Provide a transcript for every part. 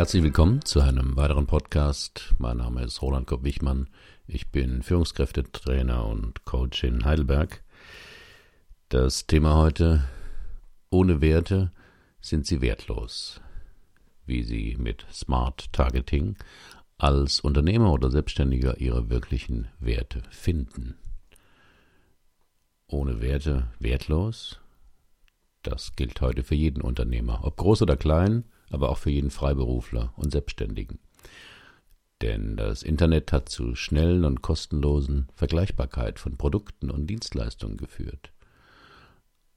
Herzlich willkommen zu einem weiteren Podcast. Mein Name ist Roland Kopp-Wichmann. Ich bin Führungskräftetrainer und Coach in Heidelberg. Das Thema heute: Ohne Werte sind Sie wertlos. Wie Sie mit Smart Targeting als Unternehmer oder Selbstständiger Ihre wirklichen Werte finden. Ohne Werte wertlos? Das gilt heute für jeden Unternehmer, ob groß oder klein, aber auch für jeden Freiberufler und Selbstständigen. Denn das Internet hat zu schnellen und kostenlosen Vergleichbarkeit von Produkten und Dienstleistungen geführt.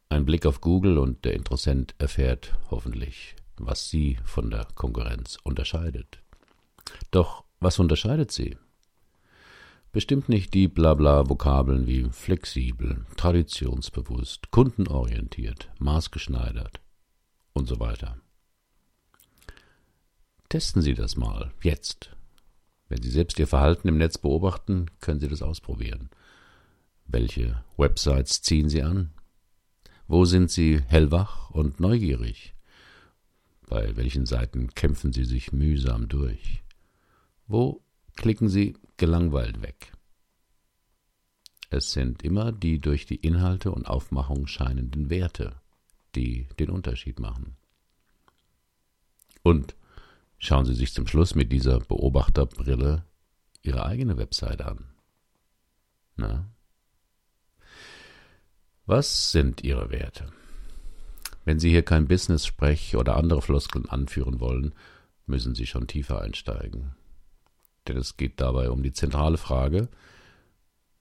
Ein Blick auf Google und der Interessent erfährt hoffentlich, was sie von der Konkurrenz unterscheidet. Doch was unterscheidet sie? Bestimmt nicht die Blabla-Vokabeln wie flexibel, traditionsbewusst, kundenorientiert, maßgeschneidert und so weiter. Testen Sie das mal, jetzt. Wenn Sie selbst Ihr Verhalten im Netz beobachten, können Sie das ausprobieren. Welche Websites ziehen Sie an? Wo sind Sie hellwach und neugierig? Bei welchen Seiten kämpfen Sie sich mühsam durch? Wo klicken Sie gelangweilt weg. Es sind immer die durch die Inhalte und Aufmachung scheinenden Werte, die den Unterschied machen. Und schauen Sie sich zum Schluss mit dieser Beobachterbrille Ihre eigene Website an. Na? Was sind Ihre Werte? Wenn Sie hier kein Business-Sprech oder andere Floskeln anführen wollen, müssen Sie schon tiefer einsteigen denn es geht dabei um die zentrale Frage,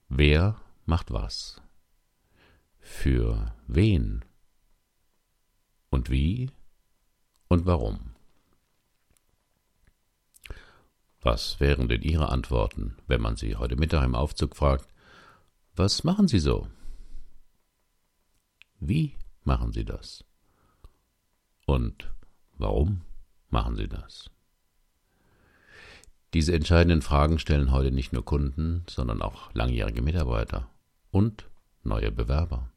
wer macht was? Für wen? Und wie? Und warum? Was wären denn Ihre Antworten, wenn man Sie heute Mittag im Aufzug fragt, was machen Sie so? Wie machen Sie das? Und warum machen Sie das? Diese entscheidenden Fragen stellen heute nicht nur Kunden, sondern auch langjährige Mitarbeiter und neue Bewerber.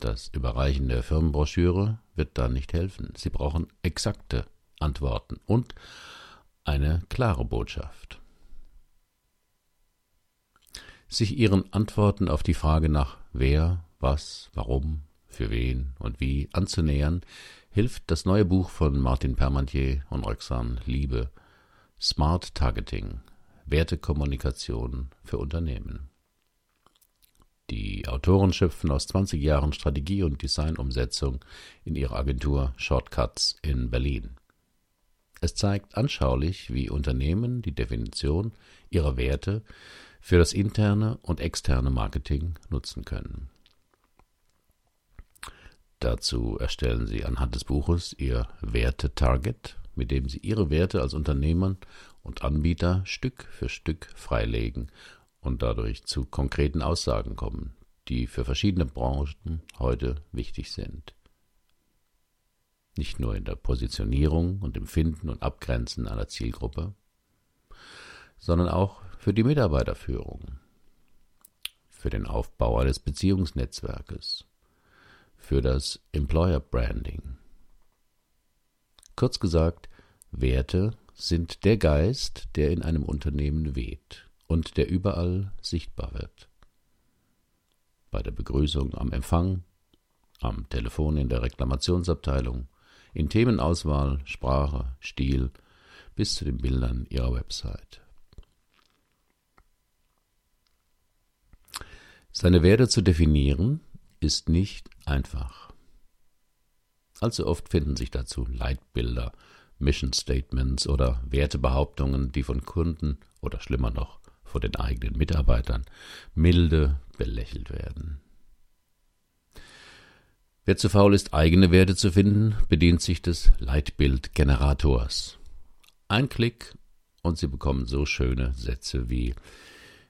Das Überreichen der Firmenbroschüre wird da nicht helfen. Sie brauchen exakte Antworten und eine klare Botschaft. Sich ihren Antworten auf die Frage nach wer, was, warum, für wen und wie anzunähern, hilft das neue Buch von Martin Permantier und Roxane Liebe Smart Targeting Wertekommunikation für Unternehmen. Die Autoren schöpfen aus 20 Jahren Strategie- und Designumsetzung in ihrer Agentur Shortcuts in Berlin. Es zeigt anschaulich, wie Unternehmen die Definition ihrer Werte für das interne und externe Marketing nutzen können. Dazu erstellen sie anhand des Buches ihr Werte-Target mit dem sie ihre Werte als Unternehmer und Anbieter Stück für Stück freilegen und dadurch zu konkreten Aussagen kommen, die für verschiedene Branchen heute wichtig sind. Nicht nur in der Positionierung und im Finden und Abgrenzen einer Zielgruppe, sondern auch für die Mitarbeiterführung, für den Aufbau eines Beziehungsnetzwerkes, für das Employer Branding, Kurz gesagt, Werte sind der Geist, der in einem Unternehmen weht und der überall sichtbar wird. Bei der Begrüßung am Empfang, am Telefon in der Reklamationsabteilung, in Themenauswahl, Sprache, Stil bis zu den Bildern ihrer Website. Seine Werte zu definieren ist nicht einfach. Allzu oft finden sich dazu Leitbilder, Mission Statements oder Wertebehauptungen, die von Kunden oder schlimmer noch von den eigenen Mitarbeitern milde belächelt werden. Wer zu faul ist, eigene Werte zu finden, bedient sich des Leitbildgenerators. Ein Klick und Sie bekommen so schöne Sätze wie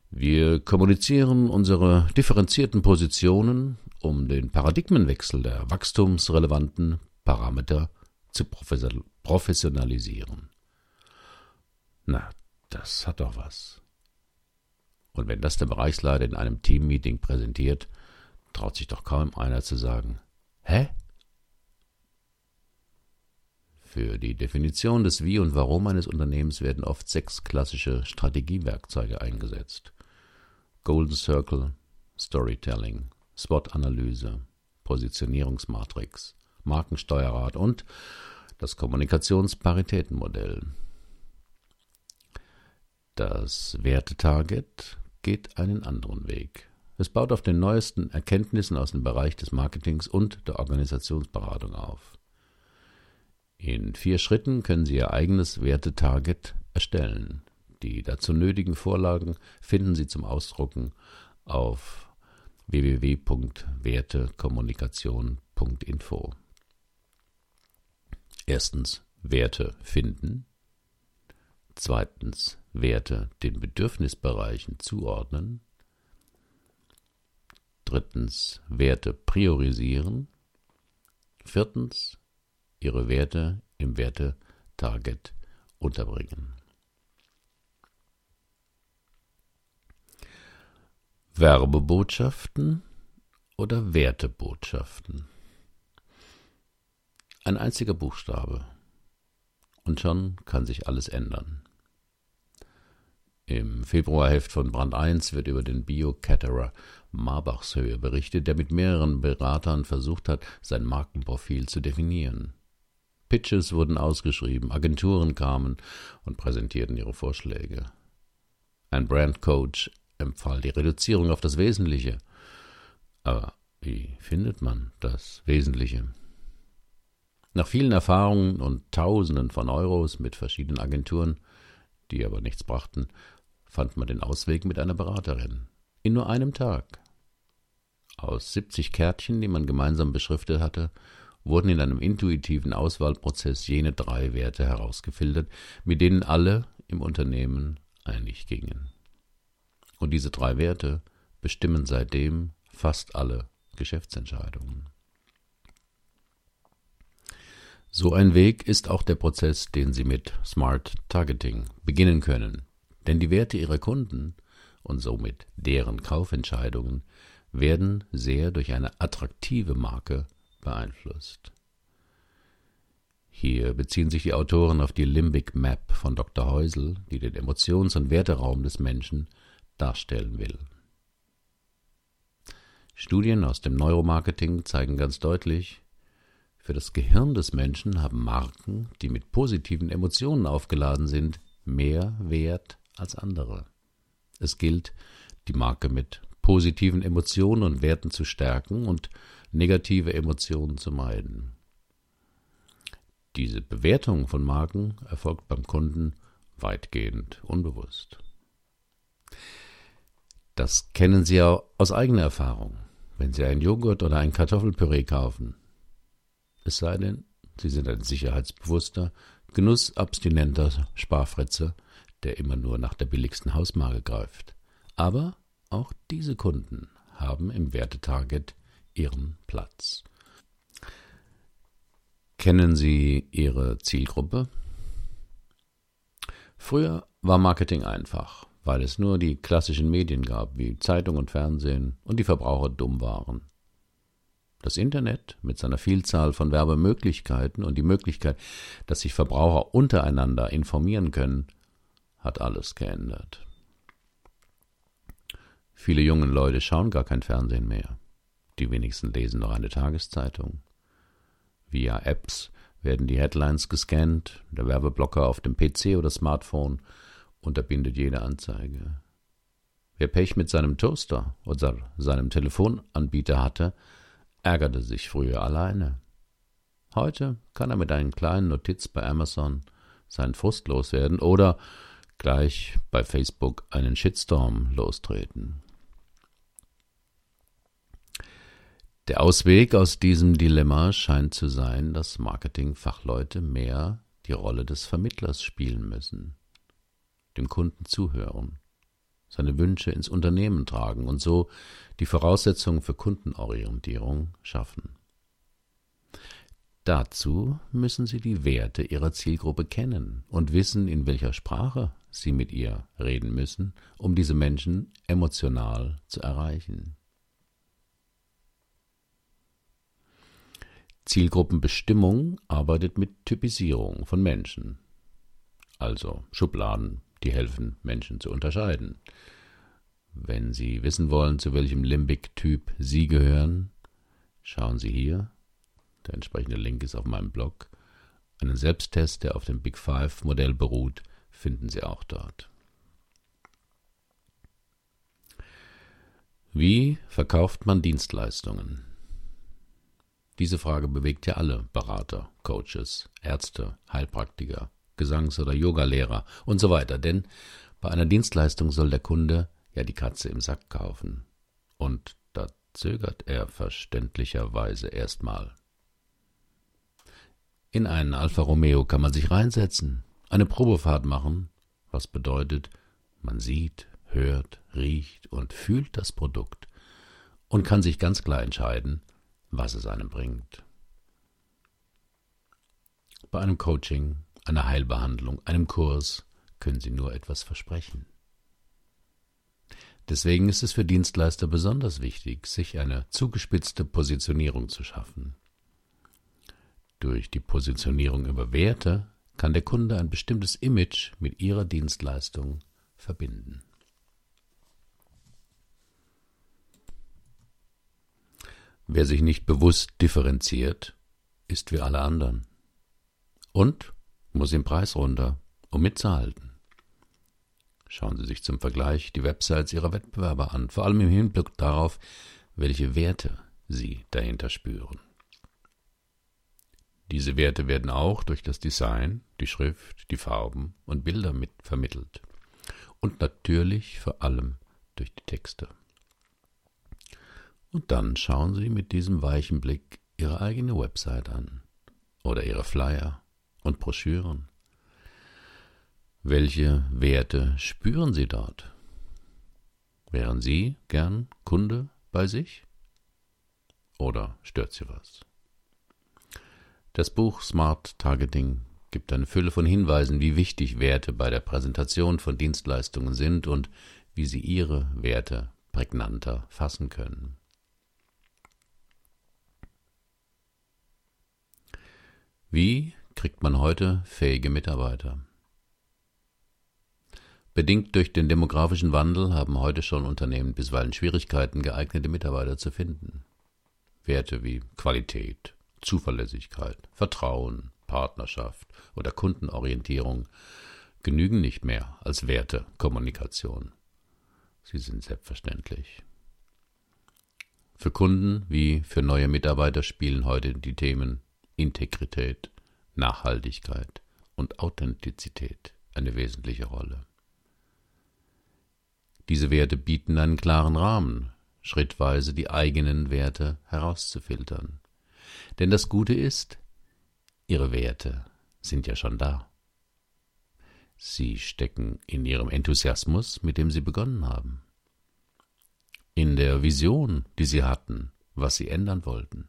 wir kommunizieren unsere differenzierten Positionen, um den Paradigmenwechsel der wachstumsrelevanten Parameter zu professionalisieren. Na, das hat doch was. Und wenn das der Bereichsleiter in einem Teammeeting präsentiert, traut sich doch kaum einer zu sagen, hä? Für die Definition des Wie und Warum eines Unternehmens werden oft sechs klassische Strategiewerkzeuge eingesetzt. Golden Circle, Storytelling, SWOT-Analyse, Positionierungsmatrix, Markensteuerrat und das Kommunikationsparitätenmodell. Das Wertetarget geht einen anderen Weg. Es baut auf den neuesten Erkenntnissen aus dem Bereich des Marketings und der Organisationsberatung auf. In vier Schritten können Sie Ihr eigenes Wertetarget erstellen. Die dazu nötigen Vorlagen finden Sie zum Ausdrucken auf www.wertekommunikation.info. Erstens Werte finden. Zweitens Werte den Bedürfnisbereichen zuordnen. Drittens Werte priorisieren. Viertens ihre Werte im Wertetarget unterbringen. Werbebotschaften oder Wertebotschaften. Ein einziger Buchstabe. Und schon kann sich alles ändern. Im Februarheft von Brand 1 wird über den Bio-Caterer Marbachshöhe berichtet, der mit mehreren Beratern versucht hat, sein Markenprofil zu definieren. Pitches wurden ausgeschrieben, Agenturen kamen und präsentierten ihre Vorschläge. Ein Brandcoach empfahl die Reduzierung auf das Wesentliche. Aber wie findet man das Wesentliche? Nach vielen Erfahrungen und Tausenden von Euros mit verschiedenen Agenturen, die aber nichts brachten, fand man den Ausweg mit einer Beraterin. In nur einem Tag. Aus 70 Kärtchen, die man gemeinsam beschriftet hatte, wurden in einem intuitiven Auswahlprozess jene drei Werte herausgefiltert, mit denen alle im Unternehmen einig gingen. Und diese drei Werte bestimmen seitdem fast alle Geschäftsentscheidungen. So ein Weg ist auch der Prozess, den Sie mit Smart Targeting beginnen können. Denn die Werte Ihrer Kunden und somit deren Kaufentscheidungen werden sehr durch eine attraktive Marke beeinflusst. Hier beziehen sich die Autoren auf die Limbic Map von Dr. Heusel, die den Emotions- und Werteraum des Menschen darstellen will. Studien aus dem Neuromarketing zeigen ganz deutlich, für das Gehirn des Menschen haben Marken, die mit positiven Emotionen aufgeladen sind, mehr Wert als andere. Es gilt, die Marke mit positiven Emotionen und Werten zu stärken und negative Emotionen zu meiden. Diese Bewertung von Marken erfolgt beim Kunden weitgehend unbewusst. Das kennen Sie ja aus eigener Erfahrung, wenn Sie einen Joghurt oder ein Kartoffelpüree kaufen. Es sei denn, Sie sind ein sicherheitsbewusster, genussabstinenter Sparfritze, der immer nur nach der billigsten Hausmarke greift. Aber auch diese Kunden haben im Wertetarget ihren Platz. Kennen Sie Ihre Zielgruppe? Früher war Marketing einfach weil es nur die klassischen Medien gab, wie Zeitung und Fernsehen, und die Verbraucher dumm waren. Das Internet mit seiner Vielzahl von Werbemöglichkeiten und die Möglichkeit, dass sich Verbraucher untereinander informieren können, hat alles geändert. Viele junge Leute schauen gar kein Fernsehen mehr. Die wenigsten lesen noch eine Tageszeitung. Via Apps werden die Headlines gescannt, der Werbeblocker auf dem PC oder Smartphone unterbindet jede Anzeige. Wer Pech mit seinem Toaster oder seinem Telefonanbieter hatte, ärgerte sich früher alleine. Heute kann er mit einem kleinen Notiz bei Amazon seinen Frust loswerden oder gleich bei Facebook einen Shitstorm lostreten. Der Ausweg aus diesem Dilemma scheint zu sein, dass Marketingfachleute mehr die Rolle des Vermittlers spielen müssen dem Kunden zuhören, seine Wünsche ins Unternehmen tragen und so die Voraussetzungen für Kundenorientierung schaffen. Dazu müssen Sie die Werte Ihrer Zielgruppe kennen und wissen, in welcher Sprache Sie mit ihr reden müssen, um diese Menschen emotional zu erreichen. Zielgruppenbestimmung arbeitet mit Typisierung von Menschen, also Schubladen, die helfen, Menschen zu unterscheiden. Wenn Sie wissen wollen, zu welchem Limbic-Typ Sie gehören, schauen Sie hier, der entsprechende Link ist auf meinem Blog, einen Selbsttest, der auf dem Big Five-Modell beruht, finden Sie auch dort. Wie verkauft man Dienstleistungen? Diese Frage bewegt ja alle Berater, Coaches, Ärzte, Heilpraktiker, Gesangs- oder Yogalehrer und so weiter, denn bei einer Dienstleistung soll der Kunde ja die Katze im Sack kaufen. Und da zögert er verständlicherweise erstmal. In einen Alfa Romeo kann man sich reinsetzen, eine Probefahrt machen, was bedeutet, man sieht, hört, riecht und fühlt das Produkt und kann sich ganz klar entscheiden, was es einem bringt. Bei einem Coaching, einer Heilbehandlung, einem Kurs können Sie nur etwas versprechen. Deswegen ist es für Dienstleister besonders wichtig, sich eine zugespitzte Positionierung zu schaffen. Durch die Positionierung über Werte kann der Kunde ein bestimmtes Image mit ihrer Dienstleistung verbinden. Wer sich nicht bewusst differenziert, ist wie alle anderen. Und muss im Preis runter, um mitzuhalten. Schauen Sie sich zum Vergleich die Websites Ihrer Wettbewerber an, vor allem im Hinblick darauf, welche Werte Sie dahinter spüren. Diese Werte werden auch durch das Design, die Schrift, die Farben und Bilder mit vermittelt. Und natürlich vor allem durch die Texte. Und dann schauen Sie mit diesem weichen Blick Ihre eigene Website an oder Ihre Flyer und Broschüren welche Werte spüren Sie dort? Wären Sie gern Kunde bei sich? Oder stört Sie was? Das Buch Smart Targeting gibt eine Fülle von Hinweisen, wie wichtig Werte bei der Präsentation von Dienstleistungen sind und wie Sie Ihre Werte prägnanter fassen können. Wie kriegt man heute fähige Mitarbeiter? Bedingt durch den demografischen Wandel haben heute schon Unternehmen bisweilen Schwierigkeiten, geeignete Mitarbeiter zu finden. Werte wie Qualität, Zuverlässigkeit, Vertrauen, Partnerschaft oder Kundenorientierung genügen nicht mehr als Werte Kommunikation. Sie sind selbstverständlich. Für Kunden wie für neue Mitarbeiter spielen heute die Themen Integrität, Nachhaltigkeit und Authentizität eine wesentliche Rolle. Diese Werte bieten einen klaren Rahmen, schrittweise die eigenen Werte herauszufiltern. Denn das Gute ist, ihre Werte sind ja schon da. Sie stecken in ihrem Enthusiasmus, mit dem sie begonnen haben, in der Vision, die sie hatten, was sie ändern wollten,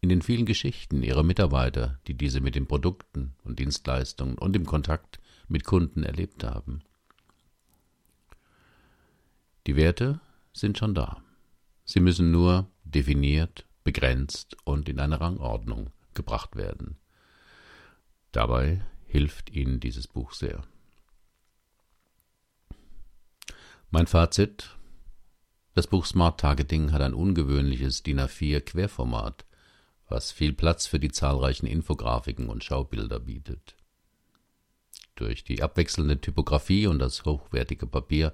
in den vielen Geschichten ihrer Mitarbeiter, die diese mit den Produkten und Dienstleistungen und im Kontakt mit Kunden erlebt haben. Die Werte sind schon da. Sie müssen nur definiert, begrenzt und in eine Rangordnung gebracht werden. Dabei hilft Ihnen dieses Buch sehr. Mein Fazit Das Buch Smart Targeting hat ein ungewöhnliches DIN A4 Querformat, was viel Platz für die zahlreichen Infografiken und Schaubilder bietet. Durch die abwechselnde Typografie und das hochwertige Papier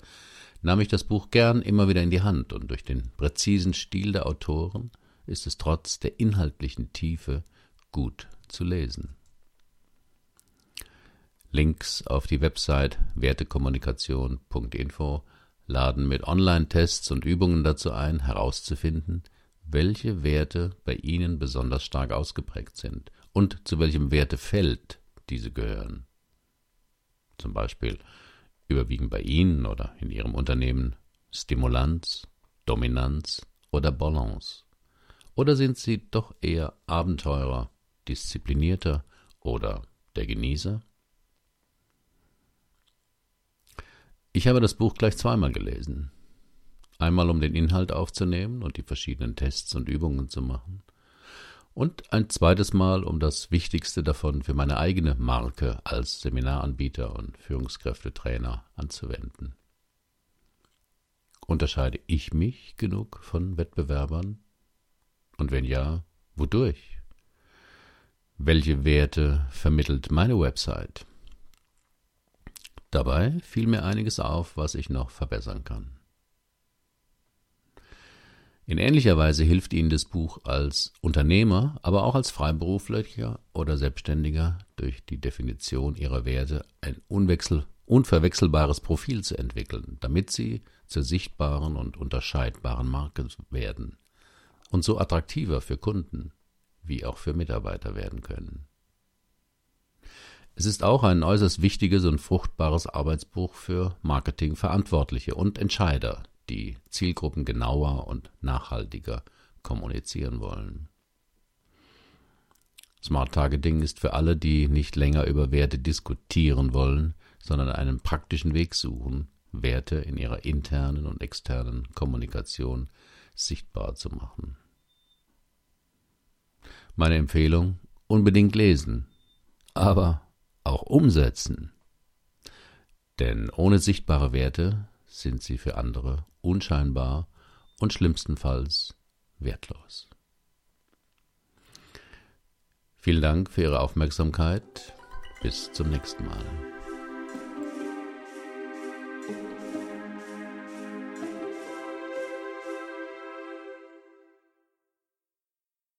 nahm ich das Buch gern immer wieder in die Hand, und durch den präzisen Stil der Autoren ist es trotz der inhaltlichen Tiefe gut zu lesen. Links auf die Website wertekommunikation.info laden mit Online-Tests und Übungen dazu ein, herauszufinden, welche Werte bei Ihnen besonders stark ausgeprägt sind und zu welchem Wertefeld diese gehören. Zum Beispiel überwiegen bei Ihnen oder in Ihrem Unternehmen Stimulanz, Dominanz oder Balance? Oder sind Sie doch eher Abenteurer, Disziplinierter oder der Genießer? Ich habe das Buch gleich zweimal gelesen. Einmal um den Inhalt aufzunehmen und die verschiedenen Tests und Übungen zu machen. Und ein zweites Mal, um das Wichtigste davon für meine eigene Marke als Seminaranbieter und Führungskräftetrainer anzuwenden. Unterscheide ich mich genug von Wettbewerbern? Und wenn ja, wodurch? Welche Werte vermittelt meine Website? Dabei fiel mir einiges auf, was ich noch verbessern kann. In ähnlicher Weise hilft Ihnen das Buch als Unternehmer, aber auch als Freiberuflicher oder Selbstständiger durch die Definition Ihrer Werte ein unverwechselbares Profil zu entwickeln, damit Sie zur sichtbaren und unterscheidbaren Marke werden und so attraktiver für Kunden wie auch für Mitarbeiter werden können. Es ist auch ein äußerst wichtiges und fruchtbares Arbeitsbuch für Marketingverantwortliche und Entscheider, die Zielgruppen genauer und nachhaltiger kommunizieren wollen. Smart Targeting ist für alle, die nicht länger über Werte diskutieren wollen, sondern einen praktischen Weg suchen, Werte in ihrer internen und externen Kommunikation sichtbar zu machen. Meine Empfehlung, unbedingt lesen, aber auch umsetzen. Denn ohne sichtbare Werte sind sie für andere unscheinbar und schlimmstenfalls wertlos. Vielen Dank für Ihre Aufmerksamkeit. Bis zum nächsten Mal.